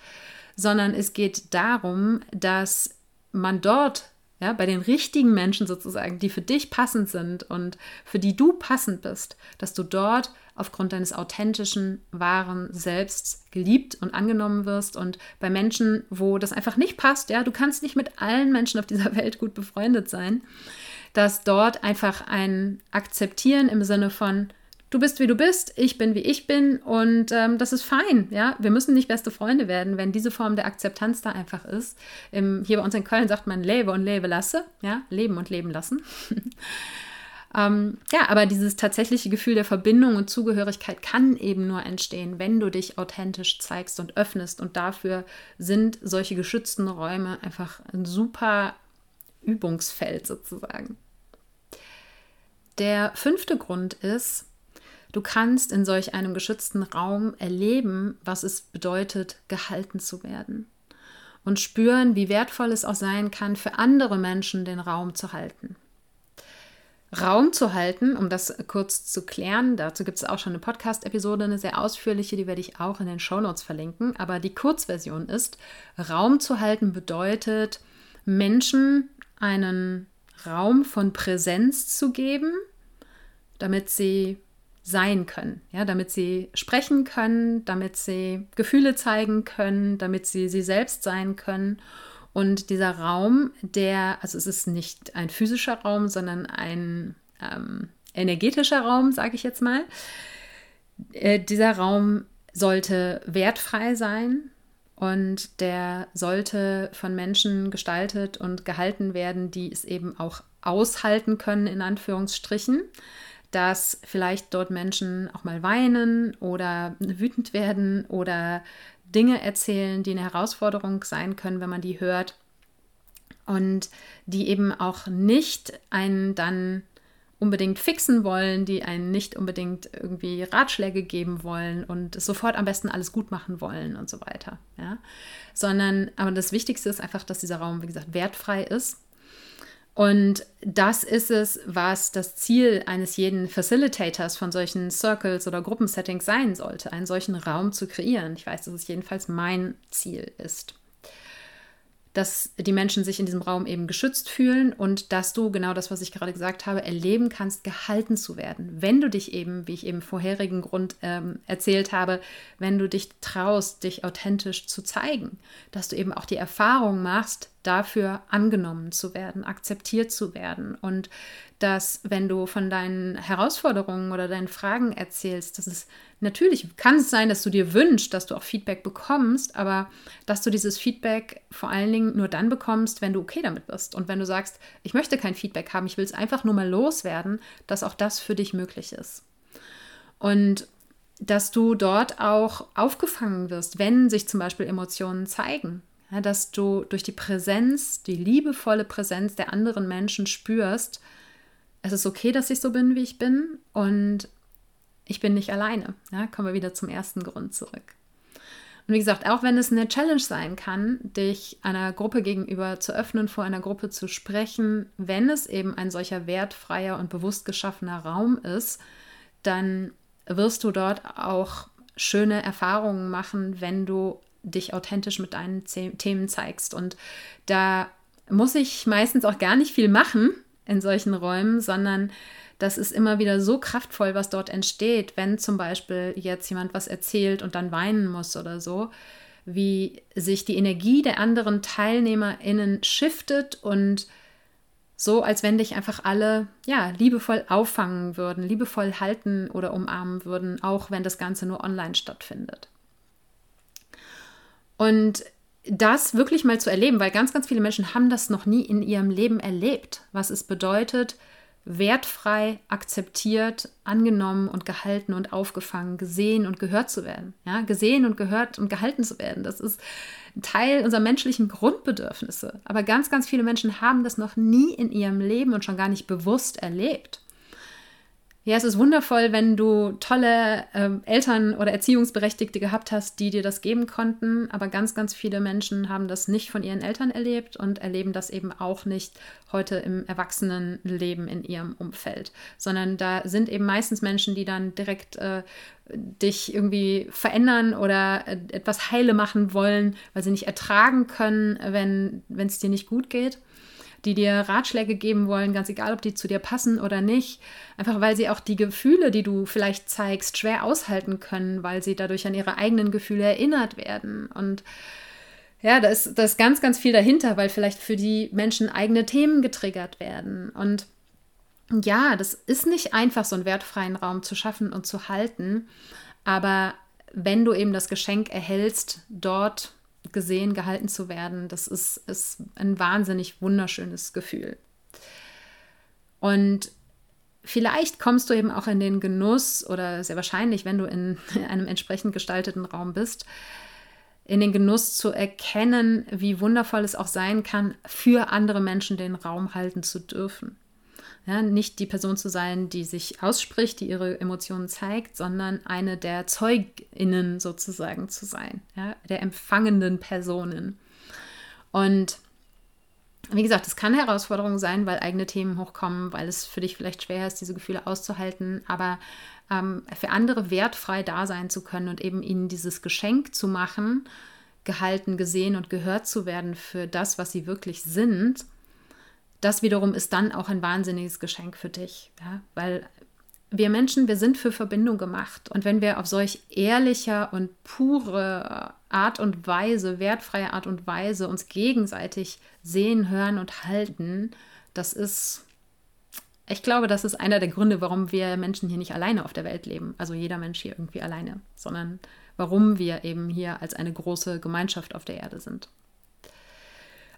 sondern es geht darum, dass man dort ja, bei den richtigen Menschen sozusagen, die für dich passend sind und für die du passend bist, dass du dort aufgrund deines authentischen, wahren Selbst geliebt und angenommen wirst und bei Menschen, wo das einfach nicht passt, ja, du kannst nicht mit allen Menschen auf dieser *laughs* Welt gut befreundet sein, dass dort einfach ein Akzeptieren im Sinne von, du bist wie du bist, ich bin wie ich bin und ähm, das ist fein. Ja, wir müssen nicht beste Freunde werden, wenn diese Form der Akzeptanz da einfach ist. Im, hier bei uns in Köln sagt man lebe und lebe lasse, ja, leben und leben lassen. *laughs* ähm, ja, aber dieses tatsächliche Gefühl der Verbindung und Zugehörigkeit kann eben nur entstehen, wenn du dich authentisch zeigst und öffnest und dafür sind solche geschützten Räume einfach ein super Übungsfeld sozusagen. Der fünfte Grund ist, Du kannst in solch einem geschützten Raum erleben, was es bedeutet, gehalten zu werden. Und spüren, wie wertvoll es auch sein kann, für andere Menschen den Raum zu halten. Raum zu halten, um das kurz zu klären, dazu gibt es auch schon eine Podcast-Episode, eine sehr ausführliche, die werde ich auch in den Shownotes verlinken. Aber die Kurzversion ist, Raum zu halten bedeutet, Menschen einen Raum von Präsenz zu geben, damit sie sein können, ja, damit sie sprechen können, damit sie Gefühle zeigen können, damit sie sie selbst sein können. Und dieser Raum, der, also es ist nicht ein physischer Raum, sondern ein ähm, energetischer Raum, sage ich jetzt mal. Äh, dieser Raum sollte wertfrei sein und der sollte von Menschen gestaltet und gehalten werden, die es eben auch aushalten können, in Anführungsstrichen dass vielleicht dort Menschen auch mal weinen oder wütend werden oder Dinge erzählen, die eine Herausforderung sein können, wenn man die hört. Und die eben auch nicht einen dann unbedingt fixen wollen, die einen nicht unbedingt irgendwie Ratschläge geben wollen und sofort am besten alles gut machen wollen und so weiter. Ja? Sondern, aber das Wichtigste ist einfach, dass dieser Raum, wie gesagt, wertfrei ist und das ist es, was das Ziel eines jeden Facilitators von solchen Circles oder Gruppensettings sein sollte, einen solchen Raum zu kreieren. Ich weiß, dass es jedenfalls mein Ziel ist dass die Menschen sich in diesem Raum eben geschützt fühlen und dass du genau das, was ich gerade gesagt habe, erleben kannst, gehalten zu werden. Wenn du dich eben, wie ich eben vorherigen Grund ähm, erzählt habe, wenn du dich traust, dich authentisch zu zeigen, dass du eben auch die Erfahrung machst, dafür angenommen zu werden, akzeptiert zu werden und dass wenn du von deinen Herausforderungen oder deinen Fragen erzählst, dass es natürlich kann es sein, dass du dir wünschst, dass du auch Feedback bekommst, aber dass du dieses Feedback vor allen Dingen nur dann bekommst, wenn du okay damit bist. Und wenn du sagst, ich möchte kein Feedback haben, ich will es einfach nur mal loswerden, dass auch das für dich möglich ist. Und dass du dort auch aufgefangen wirst, wenn sich zum Beispiel Emotionen zeigen. Dass du durch die Präsenz, die liebevolle Präsenz der anderen Menschen spürst, es ist okay, dass ich so bin, wie ich bin und ich bin nicht alleine. Ja, kommen wir wieder zum ersten Grund zurück. Und wie gesagt, auch wenn es eine Challenge sein kann, dich einer Gruppe gegenüber zu öffnen, vor einer Gruppe zu sprechen, wenn es eben ein solcher wertfreier und bewusst geschaffener Raum ist, dann wirst du dort auch schöne Erfahrungen machen, wenn du dich authentisch mit deinen Themen zeigst. Und da muss ich meistens auch gar nicht viel machen in solchen Räumen, sondern das ist immer wieder so kraftvoll, was dort entsteht, wenn zum Beispiel jetzt jemand was erzählt und dann weinen muss oder so, wie sich die Energie der anderen TeilnehmerInnen shiftet und so, als wenn dich einfach alle ja, liebevoll auffangen würden, liebevoll halten oder umarmen würden, auch wenn das Ganze nur online stattfindet. Und das wirklich mal zu erleben, weil ganz, ganz viele Menschen haben das noch nie in ihrem Leben erlebt, was es bedeutet, wertfrei akzeptiert, angenommen und gehalten und aufgefangen, gesehen und gehört zu werden. Ja, gesehen und gehört und gehalten zu werden. Das ist Teil unserer menschlichen Grundbedürfnisse. Aber ganz, ganz viele Menschen haben das noch nie in ihrem Leben und schon gar nicht bewusst erlebt. Ja, es ist wundervoll, wenn du tolle ähm, Eltern oder Erziehungsberechtigte gehabt hast, die dir das geben konnten. Aber ganz, ganz viele Menschen haben das nicht von ihren Eltern erlebt und erleben das eben auch nicht heute im Erwachsenenleben in ihrem Umfeld. Sondern da sind eben meistens Menschen, die dann direkt äh, dich irgendwie verändern oder äh, etwas heile machen wollen, weil sie nicht ertragen können, wenn es dir nicht gut geht die dir Ratschläge geben wollen, ganz egal, ob die zu dir passen oder nicht. Einfach weil sie auch die Gefühle, die du vielleicht zeigst, schwer aushalten können, weil sie dadurch an ihre eigenen Gefühle erinnert werden. Und ja, da ist, da ist ganz, ganz viel dahinter, weil vielleicht für die Menschen eigene Themen getriggert werden. Und ja, das ist nicht einfach, so einen wertfreien Raum zu schaffen und zu halten. Aber wenn du eben das Geschenk erhältst, dort gesehen, gehalten zu werden, das ist, ist ein wahnsinnig wunderschönes Gefühl. Und vielleicht kommst du eben auch in den Genuss oder sehr wahrscheinlich, wenn du in *laughs* einem entsprechend gestalteten Raum bist, in den Genuss zu erkennen, wie wundervoll es auch sein kann, für andere Menschen den Raum halten zu dürfen. Ja, nicht die Person zu sein, die sich ausspricht, die ihre Emotionen zeigt, sondern eine der ZeugInnen sozusagen zu sein, ja, der empfangenden Personen. Und wie gesagt, es kann Herausforderung sein, weil eigene Themen hochkommen, weil es für dich vielleicht schwer ist, diese Gefühle auszuhalten, aber ähm, für andere wertfrei da sein zu können und eben ihnen dieses Geschenk zu machen, gehalten, gesehen und gehört zu werden für das, was sie wirklich sind, das wiederum ist dann auch ein wahnsinniges Geschenk für dich, ja? weil wir Menschen, wir sind für Verbindung gemacht. Und wenn wir auf solch ehrlicher und pure Art und Weise, wertfreie Art und Weise uns gegenseitig sehen, hören und halten, das ist, ich glaube, das ist einer der Gründe, warum wir Menschen hier nicht alleine auf der Welt leben. Also jeder Mensch hier irgendwie alleine, sondern warum wir eben hier als eine große Gemeinschaft auf der Erde sind.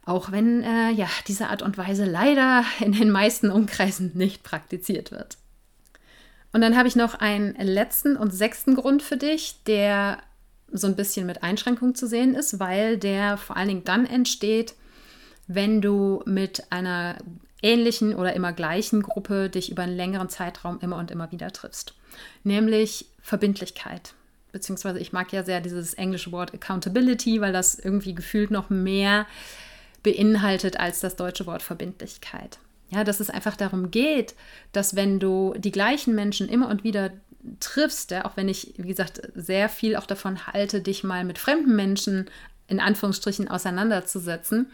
Auch wenn äh, ja, diese Art und Weise leider in den meisten Umkreisen nicht praktiziert wird. Und dann habe ich noch einen letzten und sechsten Grund für dich, der so ein bisschen mit Einschränkung zu sehen ist, weil der vor allen Dingen dann entsteht, wenn du mit einer ähnlichen oder immer gleichen Gruppe dich über einen längeren Zeitraum immer und immer wieder triffst. Nämlich Verbindlichkeit. Beziehungsweise ich mag ja sehr dieses englische Wort Accountability, weil das irgendwie gefühlt noch mehr beinhaltet als das deutsche Wort Verbindlichkeit. Ja, dass es einfach darum geht, dass wenn du die gleichen Menschen immer und wieder triffst, ja, auch wenn ich, wie gesagt, sehr viel auch davon halte, dich mal mit fremden Menschen in Anführungsstrichen auseinanderzusetzen,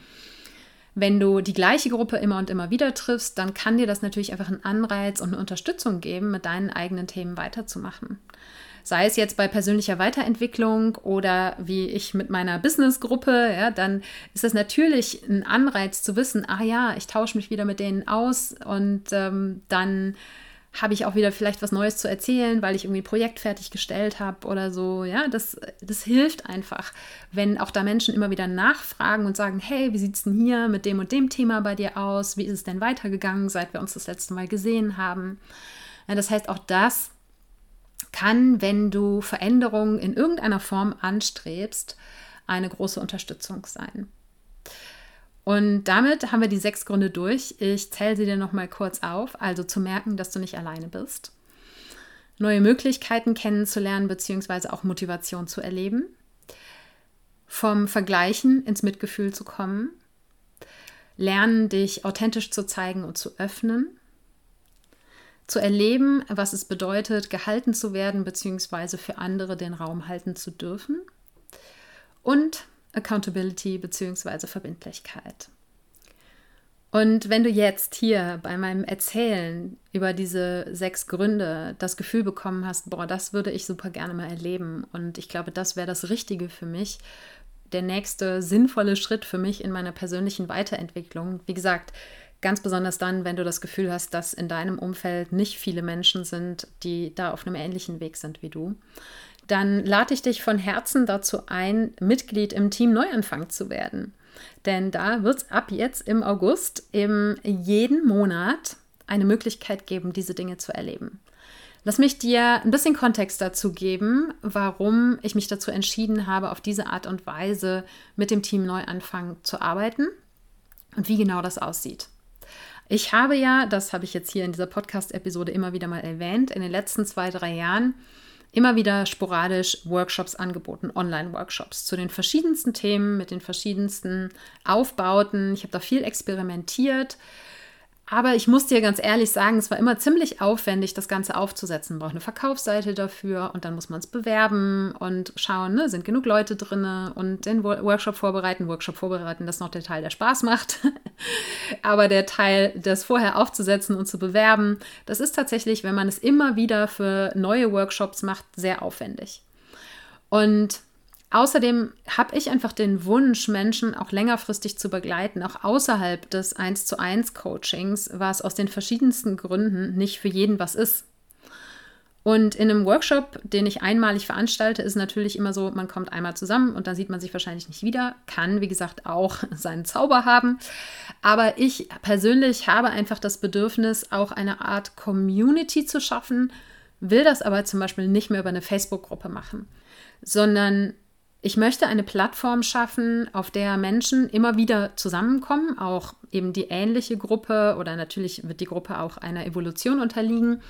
wenn du die gleiche Gruppe immer und immer wieder triffst, dann kann dir das natürlich einfach einen Anreiz und eine Unterstützung geben, mit deinen eigenen Themen weiterzumachen sei es jetzt bei persönlicher Weiterentwicklung oder wie ich mit meiner Businessgruppe, ja, dann ist das natürlich ein Anreiz zu wissen, ah ja, ich tausche mich wieder mit denen aus und ähm, dann habe ich auch wieder vielleicht was Neues zu erzählen, weil ich irgendwie ein Projekt fertiggestellt habe oder so. Ja, das, das hilft einfach, wenn auch da Menschen immer wieder nachfragen und sagen, hey, wie sieht es denn hier mit dem und dem Thema bei dir aus? Wie ist es denn weitergegangen, seit wir uns das letzte Mal gesehen haben? Ja, das heißt, auch das kann, wenn du Veränderungen in irgendeiner Form anstrebst, eine große Unterstützung sein. Und damit haben wir die sechs Gründe durch. Ich zähle sie dir noch mal kurz auf. Also zu merken, dass du nicht alleine bist, neue Möglichkeiten kennenzulernen bzw. auch Motivation zu erleben, vom Vergleichen ins Mitgefühl zu kommen, lernen, dich authentisch zu zeigen und zu öffnen, zu erleben, was es bedeutet, gehalten zu werden, beziehungsweise für andere den Raum halten zu dürfen. Und Accountability beziehungsweise Verbindlichkeit. Und wenn du jetzt hier bei meinem Erzählen über diese sechs Gründe das Gefühl bekommen hast, boah, das würde ich super gerne mal erleben und ich glaube, das wäre das Richtige für mich, der nächste sinnvolle Schritt für mich in meiner persönlichen Weiterentwicklung. Wie gesagt, Ganz besonders dann, wenn du das Gefühl hast, dass in deinem Umfeld nicht viele Menschen sind, die da auf einem ähnlichen Weg sind wie du. Dann lade ich dich von Herzen dazu ein, Mitglied im Team Neuanfang zu werden. Denn da wird es ab jetzt im August eben jeden Monat eine Möglichkeit geben, diese Dinge zu erleben. Lass mich dir ein bisschen Kontext dazu geben, warum ich mich dazu entschieden habe, auf diese Art und Weise mit dem Team Neuanfang zu arbeiten und wie genau das aussieht. Ich habe ja, das habe ich jetzt hier in dieser Podcast-Episode immer wieder mal erwähnt, in den letzten zwei, drei Jahren immer wieder sporadisch Workshops angeboten, Online-Workshops zu den verschiedensten Themen, mit den verschiedensten Aufbauten. Ich habe da viel experimentiert aber ich muss dir ganz ehrlich sagen, es war immer ziemlich aufwendig, das Ganze aufzusetzen. Man braucht eine Verkaufsseite dafür und dann muss man es bewerben und schauen, ne, sind genug Leute drin und den Workshop vorbereiten. Workshop vorbereiten, das ist noch der Teil, der Spaß macht. *laughs* Aber der Teil, das vorher aufzusetzen und zu bewerben, das ist tatsächlich, wenn man es immer wieder für neue Workshops macht, sehr aufwendig. Und Außerdem habe ich einfach den Wunsch, Menschen auch längerfristig zu begleiten, auch außerhalb des 1 zu 1 Coachings, was aus den verschiedensten Gründen nicht für jeden was ist. Und in einem Workshop, den ich einmalig veranstalte, ist natürlich immer so, man kommt einmal zusammen und dann sieht man sich wahrscheinlich nicht wieder. Kann, wie gesagt, auch *laughs* seinen Zauber haben. Aber ich persönlich habe einfach das Bedürfnis, auch eine Art Community zu schaffen, will das aber zum Beispiel nicht mehr über eine Facebook-Gruppe machen, sondern ich möchte eine Plattform schaffen, auf der Menschen immer wieder zusammenkommen, auch eben die ähnliche Gruppe oder natürlich wird die Gruppe auch einer Evolution unterliegen,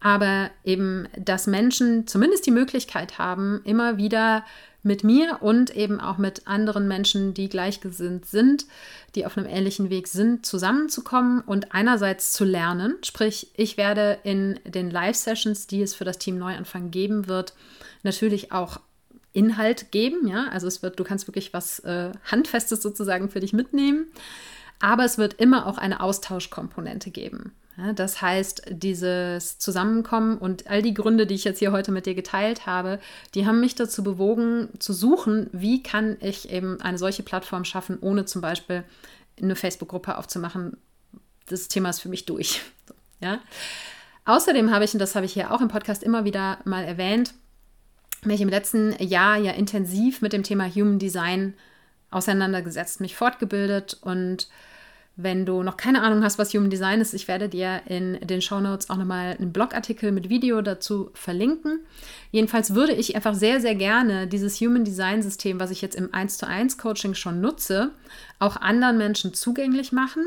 aber eben, dass Menschen zumindest die Möglichkeit haben, immer wieder mit mir und eben auch mit anderen Menschen, die gleichgesinnt sind, die auf einem ähnlichen Weg sind, zusammenzukommen und einerseits zu lernen. Sprich, ich werde in den Live-Sessions, die es für das Team Neuanfang geben wird, natürlich auch Inhalt geben. Ja, also es wird, du kannst wirklich was äh, Handfestes sozusagen für dich mitnehmen. Aber es wird immer auch eine Austauschkomponente geben. Ja, das heißt, dieses Zusammenkommen und all die Gründe, die ich jetzt hier heute mit dir geteilt habe, die haben mich dazu bewogen, zu suchen, wie kann ich eben eine solche Plattform schaffen, ohne zum Beispiel eine Facebook-Gruppe aufzumachen. Das Thema ist für mich durch. *laughs* Ja. Außerdem habe ich, und das habe ich hier auch im Podcast immer wieder mal erwähnt, mich im letzten Jahr ja intensiv mit dem Thema Human Design auseinandergesetzt, mich fortgebildet und wenn du noch keine Ahnung hast, was Human Design ist, ich werde dir in den Show Notes auch nochmal einen Blogartikel mit Video dazu verlinken. Jedenfalls würde ich einfach sehr, sehr gerne dieses Human Design System, was ich jetzt im 1 zu 1 Coaching schon nutze, auch anderen Menschen zugänglich machen,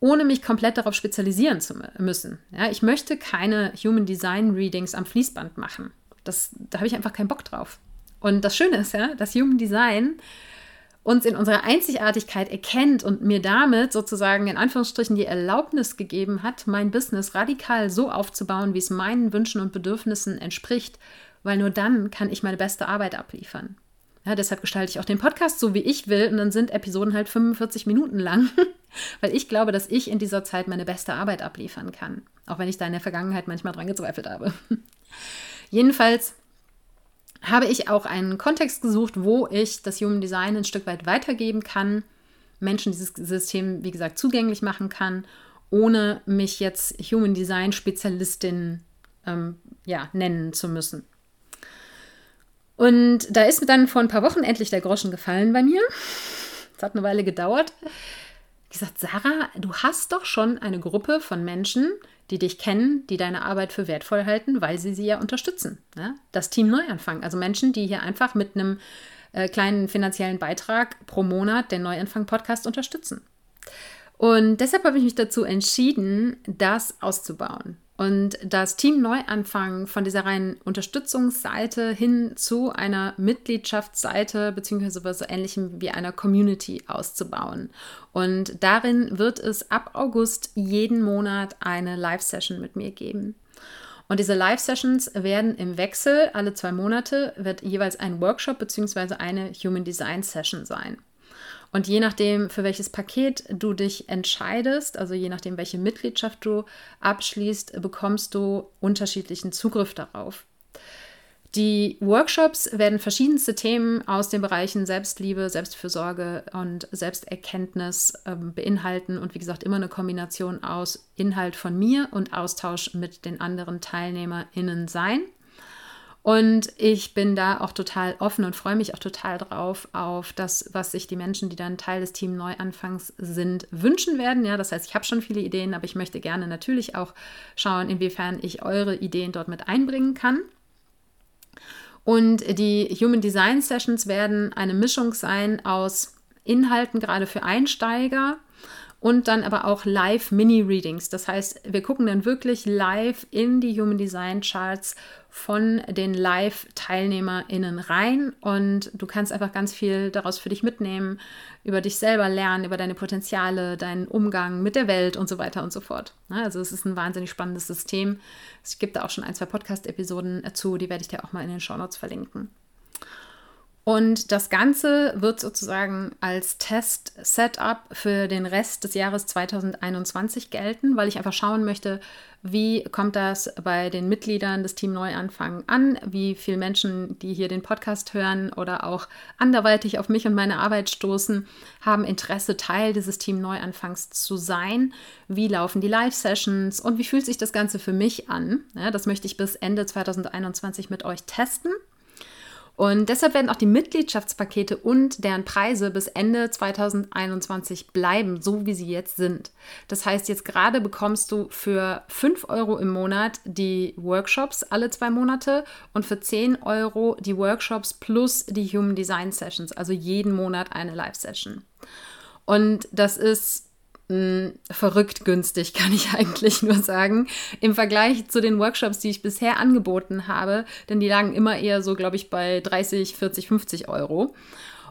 ohne mich komplett darauf spezialisieren zu müssen. Ja, ich möchte keine Human Design Readings am Fließband machen. Das, da habe ich einfach keinen Bock drauf. Und das Schöne ist ja, dass Human Design uns in unserer Einzigartigkeit erkennt und mir damit sozusagen in Anführungsstrichen die Erlaubnis gegeben hat, mein Business radikal so aufzubauen, wie es meinen Wünschen und Bedürfnissen entspricht, weil nur dann kann ich meine beste Arbeit abliefern. Ja, deshalb gestalte ich auch den Podcast so, wie ich will und dann sind Episoden halt 45 Minuten lang, *laughs* weil ich glaube, dass ich in dieser Zeit meine beste Arbeit abliefern kann, auch wenn ich da in der Vergangenheit manchmal dran gezweifelt habe. Jedenfalls habe ich auch einen Kontext gesucht, wo ich das Human Design ein Stück weit weitergeben kann, Menschen dieses System, wie gesagt, zugänglich machen kann, ohne mich jetzt Human Design Spezialistin ähm, ja, nennen zu müssen. Und da ist mir dann vor ein paar Wochen endlich der Groschen gefallen bei mir. Es hat eine Weile gedauert. Ich gesagt, Sarah, du hast doch schon eine Gruppe von Menschen, die dich kennen, die deine Arbeit für wertvoll halten, weil sie sie ja unterstützen. Ne? Das Team Neuanfang, also Menschen, die hier einfach mit einem äh, kleinen finanziellen Beitrag pro Monat den Neuanfang-Podcast unterstützen. Und deshalb habe ich mich dazu entschieden, das auszubauen und das Team Neuanfang von dieser reinen Unterstützungsseite hin zu einer Mitgliedschaftsseite beziehungsweise so ähnlichem wie einer Community auszubauen. Und darin wird es ab August jeden Monat eine Live-Session mit mir geben. Und diese Live-Sessions werden im Wechsel alle zwei Monate wird jeweils ein Workshop beziehungsweise eine Human Design Session sein. Und je nachdem, für welches Paket du dich entscheidest, also je nachdem, welche Mitgliedschaft du abschließt, bekommst du unterschiedlichen Zugriff darauf. Die Workshops werden verschiedenste Themen aus den Bereichen Selbstliebe, Selbstfürsorge und Selbsterkenntnis äh, beinhalten und wie gesagt immer eine Kombination aus Inhalt von mir und Austausch mit den anderen TeilnehmerInnen sein. Und ich bin da auch total offen und freue mich auch total drauf auf das, was sich die Menschen, die dann Teil des Team Neuanfangs sind, wünschen werden. Ja, das heißt, ich habe schon viele Ideen, aber ich möchte gerne natürlich auch schauen, inwiefern ich eure Ideen dort mit einbringen kann. Und die Human Design Sessions werden eine Mischung sein aus Inhalten, gerade für Einsteiger, und dann aber auch Live-Mini-Readings. Das heißt, wir gucken dann wirklich live in die Human Design Charts von den Live-TeilnehmerInnen rein und du kannst einfach ganz viel daraus für dich mitnehmen, über dich selber lernen, über deine Potenziale, deinen Umgang mit der Welt und so weiter und so fort. Also es ist ein wahnsinnig spannendes System. Es gibt da auch schon ein, zwei Podcast-Episoden dazu, die werde ich dir auch mal in den Show Notes verlinken. Und das Ganze wird sozusagen als Test-Setup für den Rest des Jahres 2021 gelten, weil ich einfach schauen möchte, wie kommt das bei den Mitgliedern des Team Neuanfang an, wie viele Menschen, die hier den Podcast hören oder auch anderweitig auf mich und meine Arbeit stoßen, haben Interesse, Teil dieses Team Neuanfangs zu sein, wie laufen die Live-Sessions und wie fühlt sich das Ganze für mich an. Ja, das möchte ich bis Ende 2021 mit euch testen. Und deshalb werden auch die Mitgliedschaftspakete und deren Preise bis Ende 2021 bleiben, so wie sie jetzt sind. Das heißt, jetzt gerade bekommst du für 5 Euro im Monat die Workshops alle zwei Monate und für 10 Euro die Workshops plus die Human Design Sessions, also jeden Monat eine Live-Session. Und das ist verrückt günstig, *laughs* kann ich eigentlich nur sagen, im Vergleich zu den Workshops, die ich bisher angeboten habe, denn die lagen immer eher so, glaube ich, bei 30, 40, 50 Euro.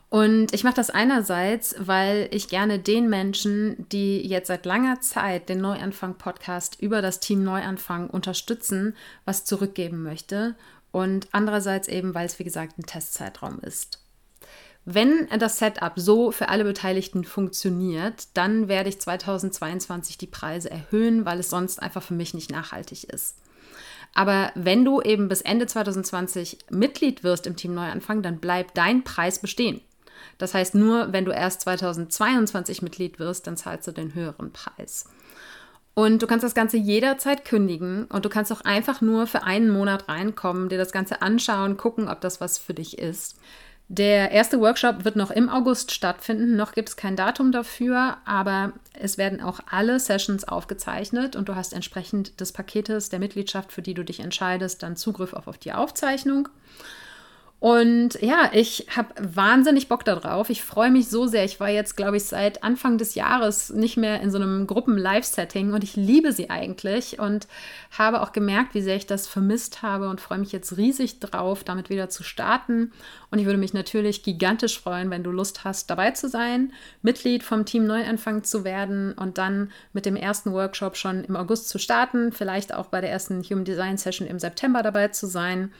Und ich mache das einerseits, weil ich gerne den Menschen, die jetzt seit langer Zeit den Neuanfang-Podcast über das Team Neuanfang unterstützen, was zurückgeben möchte. Und andererseits eben, weil es, wie gesagt, ein Testzeitraum ist. Wenn das Setup so für alle Beteiligten funktioniert, dann werde ich 2022 die Preise erhöhen, weil es sonst einfach für mich nicht nachhaltig ist. Aber wenn du eben bis Ende 2020 Mitglied wirst im Team Neuanfang, dann bleibt dein Preis bestehen. Das heißt, nur wenn du erst 2022 Mitglied wirst, dann zahlst du den höheren Preis. Und du kannst das Ganze jederzeit kündigen und du kannst auch einfach nur für einen Monat reinkommen, dir das Ganze anschauen, gucken, ob das was für dich ist. Der erste Workshop wird noch im August stattfinden. Noch gibt es kein Datum dafür, aber es werden auch alle Sessions aufgezeichnet und du hast entsprechend des Paketes der Mitgliedschaft, für die du dich entscheidest, dann Zugriff auf, auf die Aufzeichnung. Und ja, ich habe wahnsinnig Bock darauf. Ich freue mich so sehr. Ich war jetzt, glaube ich, seit Anfang des Jahres nicht mehr in so einem Gruppen-Live-Setting und ich liebe sie eigentlich und habe auch gemerkt, wie sehr ich das vermisst habe und freue mich jetzt riesig drauf, damit wieder zu starten. Und ich würde mich natürlich gigantisch freuen, wenn du Lust hast, dabei zu sein, Mitglied vom Team Neuanfang zu werden und dann mit dem ersten Workshop schon im August zu starten, vielleicht auch bei der ersten Human Design Session im September dabei zu sein.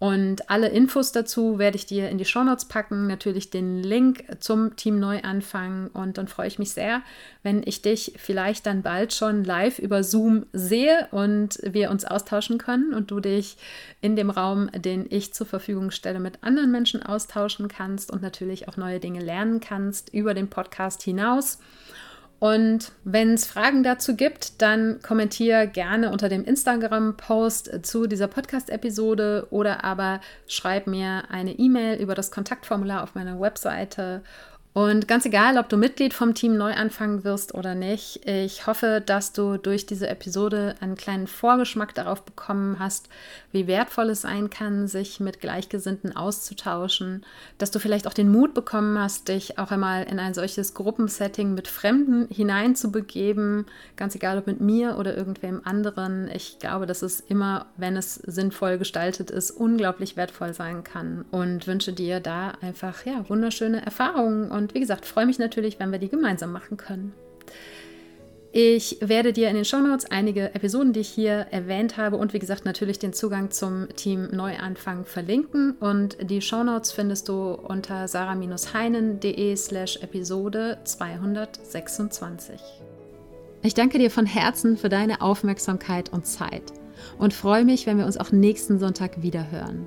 Und alle Infos dazu werde ich dir in die Shownotes packen, natürlich den Link zum Team Neuanfang. Und dann freue ich mich sehr, wenn ich dich vielleicht dann bald schon live über Zoom sehe und wir uns austauschen können und du dich in dem Raum, den ich zur Verfügung stelle, mit anderen Menschen austauschen kannst und natürlich auch neue Dinge lernen kannst über den Podcast hinaus. Und wenn es Fragen dazu gibt, dann kommentiere gerne unter dem Instagram-Post zu dieser Podcast-Episode oder aber schreib mir eine E-Mail über das Kontaktformular auf meiner Webseite und ganz egal, ob du Mitglied vom Team Neuanfang wirst oder nicht, ich hoffe, dass du durch diese Episode einen kleinen Vorgeschmack darauf bekommen hast, wie wertvoll es sein kann, sich mit Gleichgesinnten auszutauschen, dass du vielleicht auch den Mut bekommen hast, dich auch einmal in ein solches Gruppensetting mit Fremden hineinzubegeben, ganz egal ob mit mir oder irgendwem anderen. Ich glaube, dass es immer, wenn es sinnvoll gestaltet ist, unglaublich wertvoll sein kann und wünsche dir da einfach ja, wunderschöne Erfahrungen und wie gesagt, freue mich natürlich, wenn wir die gemeinsam machen können. Ich werde dir in den Shownotes einige Episoden, die ich hier erwähnt habe und wie gesagt natürlich den Zugang zum Team Neuanfang verlinken. Und die Shownotes findest du unter sarah-heinen.de slash Episode 226. Ich danke dir von Herzen für deine Aufmerksamkeit und Zeit und freue mich, wenn wir uns auch nächsten Sonntag wieder hören.